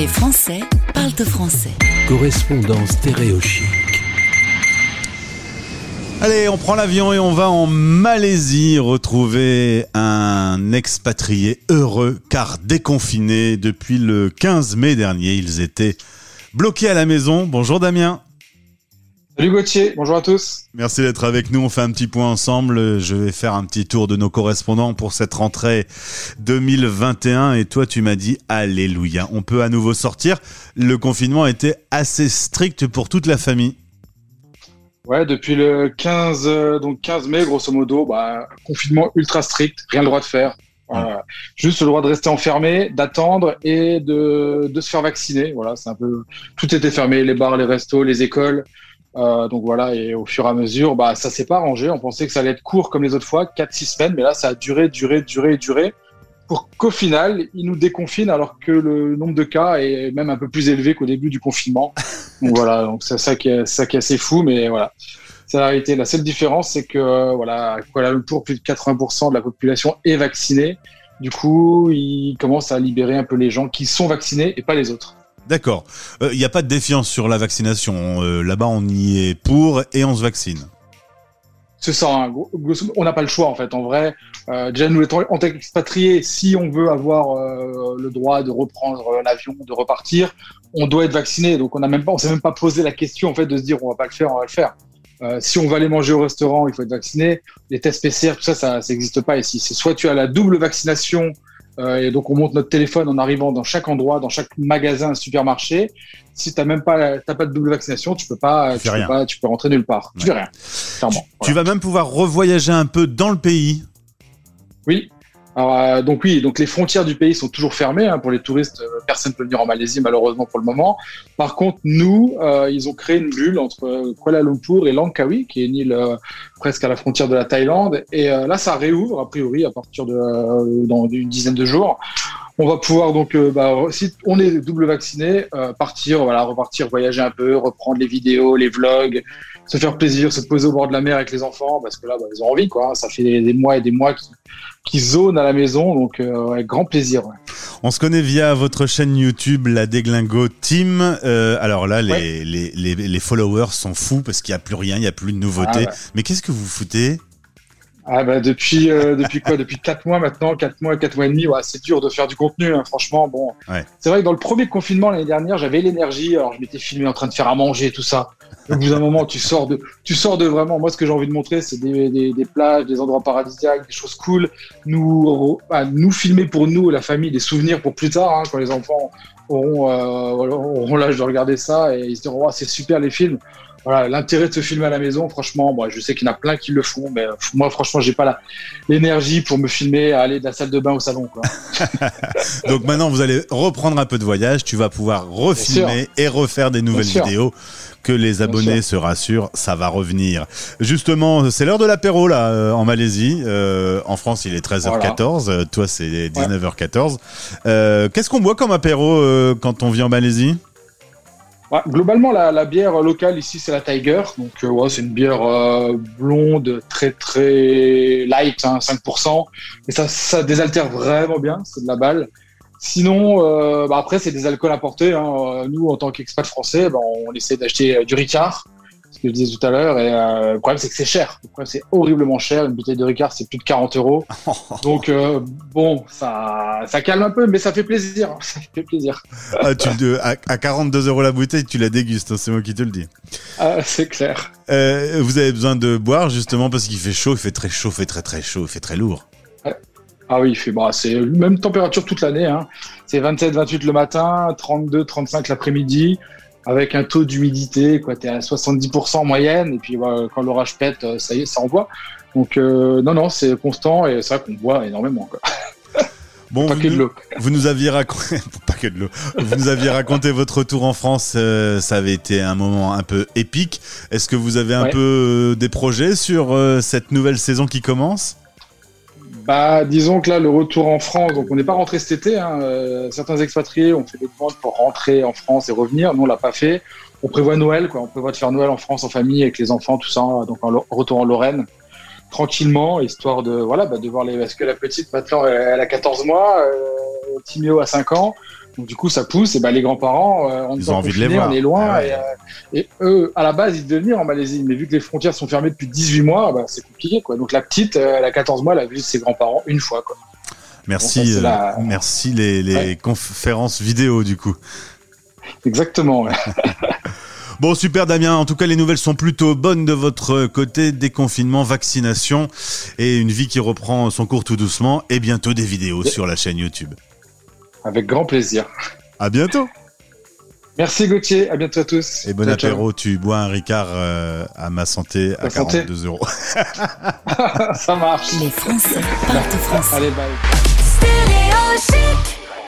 Les Français parlent français. Correspondance stéréochique. Allez, on prend l'avion et on va en Malaisie retrouver un expatrié heureux car déconfiné depuis le 15 mai dernier. Ils étaient bloqués à la maison. Bonjour Damien. Salut Gauthier, bonjour à tous. Merci d'être avec nous. On fait un petit point ensemble. Je vais faire un petit tour de nos correspondants pour cette rentrée 2021. Et toi, tu m'as dit Alléluia. On peut à nouveau sortir. Le confinement était assez strict pour toute la famille. Ouais, depuis le 15, euh, donc 15 mai, grosso modo, bah, confinement ultra strict, rien le droit de faire. Juste le droit de rester enfermé, d'attendre et de, de, se faire vacciner. Voilà, c'est un peu tout était fermé, les bars, les restos, les écoles. Euh, donc voilà, et au fur et à mesure, bah ça s'est pas arrangé. On pensait que ça allait être court comme les autres fois, 4-6 semaines, mais là ça a duré, duré, duré, duré pour qu'au final, ils nous déconfinent alors que le nombre de cas est même un peu plus élevé qu'au début du confinement. Donc voilà, donc c'est ça qui est, ça qui est assez fou, mais voilà. C'est la réalité. La seule différence, c'est que voilà, Kuala Lumpur, plus de 80% de la population est vaccinée. Du coup, ils commencent à libérer un peu les gens qui sont vaccinés et pas les autres. D'accord. Il euh, n'y a pas de défiance sur la vaccination. Euh, là-bas, on y est pour et on se vaccine. C'est ça. Hein. On n'a pas le choix en fait. En vrai, euh, déjà nous en tant qu'expatriés, si on veut avoir le droit de reprendre l'avion, de repartir, on doit être vacciné. Donc on on s'est même pas posé la question en fait de se dire on va pas le faire, on va le faire. Si on va aller manger au restaurant, il faut être vacciné. Les tests PCR, tout ça, ça n'existe pas ici. C'est soit tu as la double vaccination et donc on monte notre téléphone en arrivant dans chaque endroit, dans chaque magasin, supermarché. Si t'as même pas, t'as pas de double vaccination, tu peux pas, tu, peux pas, tu peux rentrer nulle part. Tu fais rien. Clairement. Tu vas même pouvoir revoyager un peu dans le pays. Oui. Euh, donc oui, donc les frontières du pays sont toujours fermées hein, pour les touristes. Euh, personne ne peut venir en Malaisie malheureusement pour le moment. Par contre, nous, euh, ils ont créé une bulle entre Kuala Lumpur et Langkawi, qui est une île presque à la frontière de la Thaïlande. Et là, ça réouvre a priori à partir de dans une dizaine de jours. On va pouvoir donc, bah, si on est double vacciné, partir, voilà, repartir, voyager un peu, reprendre les vidéos, les vlogs, se faire plaisir, se poser au bord de la mer avec les enfants, parce que là, bah, ils ont envie, quoi. Ça fait des, mois et des mois qui zonent à la maison, donc euh, avec grand plaisir. On se connaît via votre chaîne YouTube, la Déglingo Team. Euh, alors là, les, les, les, followers sont fous parce qu'il n'y a plus rien, il n'y a plus de nouveautés. Ah Mais qu'est-ce que vous foutez? Ah bah depuis euh, depuis quoi? Depuis quatre mois maintenant quatre mois quatre mois et demi. Ouais, c'est dur de faire du contenu hein, franchement bon. C'est vrai que dans le premier confinement l'année dernière j'avais l'énergie. Alors je m'étais filmé en train de faire à manger tout ça. Au bout d'un moment tu sors de tu sors de vraiment. Moi ce que j'ai envie de montrer c'est des, des, des, plages des endroits paradisiaques des choses cool. Nous bah, nous filmer pour nous la famille des souvenirs pour plus tard hein, quand les enfants auront, euh, auront l'âge de regarder ça et ils se diront oh, c'est super les films voilà, l'intérêt de se filmer à la maison, franchement, moi, je sais qu'il y en a plein qui le font, mais moi, franchement, j'ai pas l'énergie pour me filmer, à aller de la salle de bain au salon. Quoi. Donc maintenant, vous allez reprendre un peu de voyage, tu vas pouvoir refilmer et refaire des nouvelles vidéos. Que les abonnés se rassurent, ça va revenir. Justement, c'est l'heure de l'apéro là euh, en Malaisie. Euh, en France, il est 13h14. Euh, toi, c'est 19h14. Qu'est-ce qu'on boit comme apéro quand on vit en Malaisie? Globalement, la, bière locale ici, c'est la Tiger. Donc, euh, ouais, c'est une bière euh, blonde, très très light, hein, 5%. Et ça, ça désaltère vraiment bien. C'est de la balle. Sinon, euh, bah après, c'est des alcools importés. Hein. Nous, en tant qu'expat français, bah, on essaie d'acheter du Ricard que je disais tout à l'heure. Et euh, le problème, c'est que c'est cher. Le problème, c'est horriblement cher. Une bouteille de Ricard, c'est plus de 40 euros. Donc, euh, bon, ça, ça calme un peu, mais ça fait plaisir. Ça fait plaisir. Ah, tu, à, à 42 euros la bouteille, tu la dégustes. Hein, c'est moi qui te le dis. Ah, c'est clair. Euh, vous avez besoin de boire justement parce qu'il fait chaud. Il fait très chaud, il fait très très chaud, il fait très lourd. Ah oui, il fait, bah, c'est même température toute l'année. Hein. C'est 27, 28 le matin, 32, 35 l'après-midi avec un taux d'humidité, quoi, es à 70% en moyenne, et puis quand l'orage pète, euh, ça y est, ça envoie. Donc euh, non, non, c'est constant et c'est vrai qu'on boit énormément. Quoi. Bon, pas vous, que de l'eau. Vous nous aviez raconté, pas que de l'eau. Vous nous aviez raconté votre retour en France. Euh, ça avait été un moment un peu épique. Est-ce que vous avez un peu des projets sur cette nouvelle saison qui commence? Bah, disons que là, le retour en France, donc on n'est pas rentré cet été. Hein, euh, certains expatriés ont fait des demandes pour rentrer en France et revenir. Nous, on l'a pas fait. On prévoit Noël, quoi. On prévoit de faire Noël en France en famille avec les enfants, tout ça. Donc, en retour en Lorraine. tranquillement, histoire de voilà, bah, de voir les. Parce que la petite maintenant, elle, a 14 mois, euh, Timéo a 5 ans. Donc du coup, ça pousse. Et bah, les grands-parents, euh, on, ils ont envie de les voir. on est loin. Ah et, euh, et, eux, à la base, ils devaient venir en Malaisie, mais vu que les frontières sont fermées depuis 18 mois, bah, c'est compliqué. Quoi. Donc la petite, euh, elle a 14 mois, elle a vu ses grands-parents une fois. Quoi. Merci, la... merci les, les ouais. conférences vidéo du coup. Exactement. Ouais. Bon, super Damien. En tout cas, les nouvelles sont plutôt bonnes de votre côté. Déconfinement, vaccination et une vie qui reprend son cours tout doucement et bientôt des vidéos sur la chaîne YouTube. Avec grand plaisir. À bientôt. Merci Gauthier, à bientôt à tous. Et bon ciao, apéro, ciao. tu bois un Ricard euh, à ma santé à, à 42 santé. euros. Ça marche. Les Français partent français. Allez, bye.